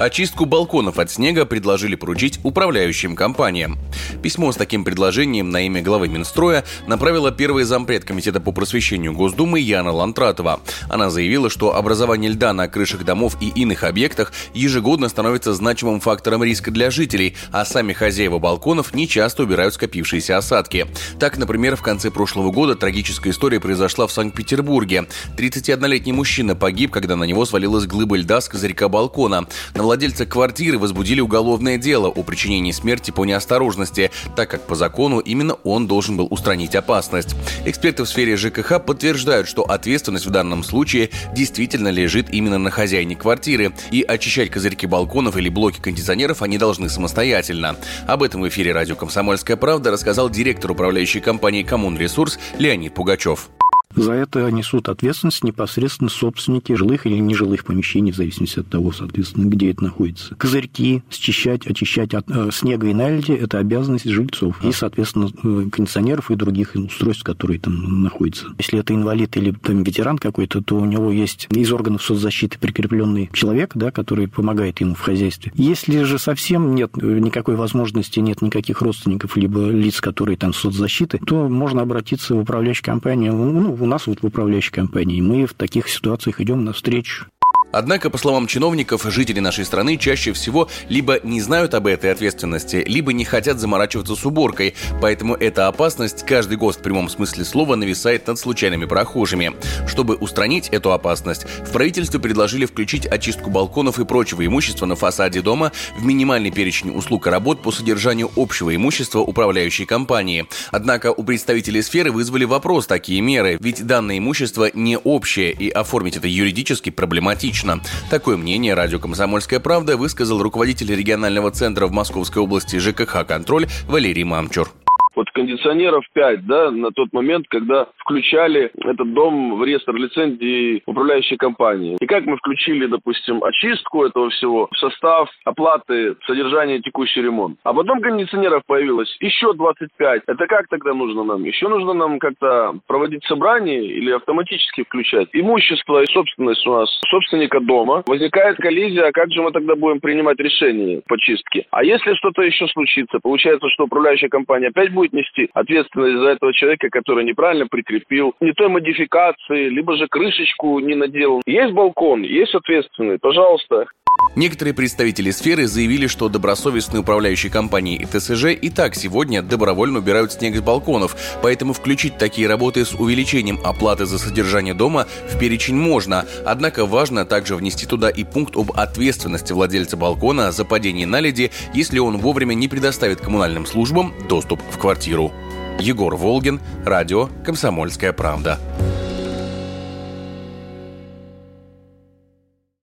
Очистку балконов от снега предложили поручить управляющим компаниям. Письмо с таким предложением на имя главы Минстроя направила первый зампред Комитета по просвещению Госдумы Яна Лантратова. Она заявила, что образование льда на крышах домов и иных объектах ежегодно становится значимым фактором риска для жителей, а сами хозяева балконов не часто убирают скопившиеся осадки. Так, например, в конце прошлого года трагическая история произошла в Санкт-Петербурге. 31-летний мужчина погиб, когда на него свалилась глыба льда с козырька балкона. На владельца квартиры возбудили уголовное дело о причинении смерти по неосторожности, так как по закону именно он должен был устранить опасность. Эксперты в сфере ЖКХ подтверждают, что ответственность в данном случае действительно лежит именно на хозяине квартиры, и очищать козырьки балконов или блоки кондиционеров они должны самостоятельно. Об этом в эфире радио «Комсомольская правда» рассказал директор управляющей компании «Коммунресурс» Леонид Пугачев. За это несут ответственность непосредственно собственники жилых или нежилых помещений, в зависимости от того, соответственно, где это находится. Козырьки счищать, очищать от э, снега и наледи – это обязанность жильцов. И, соответственно, э, кондиционеров и других устройств, которые там находятся. Если это инвалид или там, ветеран какой-то, то у него есть из органов соцзащиты прикрепленный человек, да, который помогает ему в хозяйстве. Если же совсем нет э, никакой возможности, нет никаких родственников, либо лиц, которые там соцзащиты, то можно обратиться в управляющую компанию, ну, у нас вот в управляющей компании. Мы в таких ситуациях идем навстречу. Однако, по словам чиновников, жители нашей страны чаще всего либо не знают об этой ответственности, либо не хотят заморачиваться с уборкой, поэтому эта опасность каждый год в прямом смысле слова нависает над случайными прохожими. Чтобы устранить эту опасность, в правительстве предложили включить очистку балконов и прочего имущества на фасаде дома в минимальный перечень услуг и работ по содержанию общего имущества управляющей компании. Однако у представителей сферы вызвали вопрос такие меры, ведь данное имущество не общее и оформить это юридически проблематично логично. Такое мнение радио «Комсомольская правда» высказал руководитель регионального центра в Московской области ЖКХ «Контроль» Валерий Мамчур. Вот кондиционеров 5, да, на тот момент, когда включали этот дом в реестр лицензии управляющей компании. И как мы включили, допустим, очистку этого всего в состав оплаты содержания текущий ремонт. А потом кондиционеров появилось еще 25. Это как тогда нужно нам? Еще нужно нам как-то проводить собрание или автоматически включать? Имущество и собственность у нас собственника дома. Возникает коллизия, а как же мы тогда будем принимать решение по чистке? А если что-то еще случится, получается, что управляющая компания опять будет нести ответственность за этого человека, который неправильно прикрепил, не той модификации, либо же крышечку не наделал. Есть балкон, есть ответственный, пожалуйста. Некоторые представители сферы заявили, что добросовестные управляющие компании и ТСЖ и так сегодня добровольно убирают снег с балконов, поэтому включить такие работы с увеличением оплаты за содержание дома в перечень можно. Однако важно также внести туда и пункт об ответственности владельца балкона за падение наледи, если он вовремя не предоставит коммунальным службам доступ в квартиру. Егор Волгин, радио «Комсомольская правда».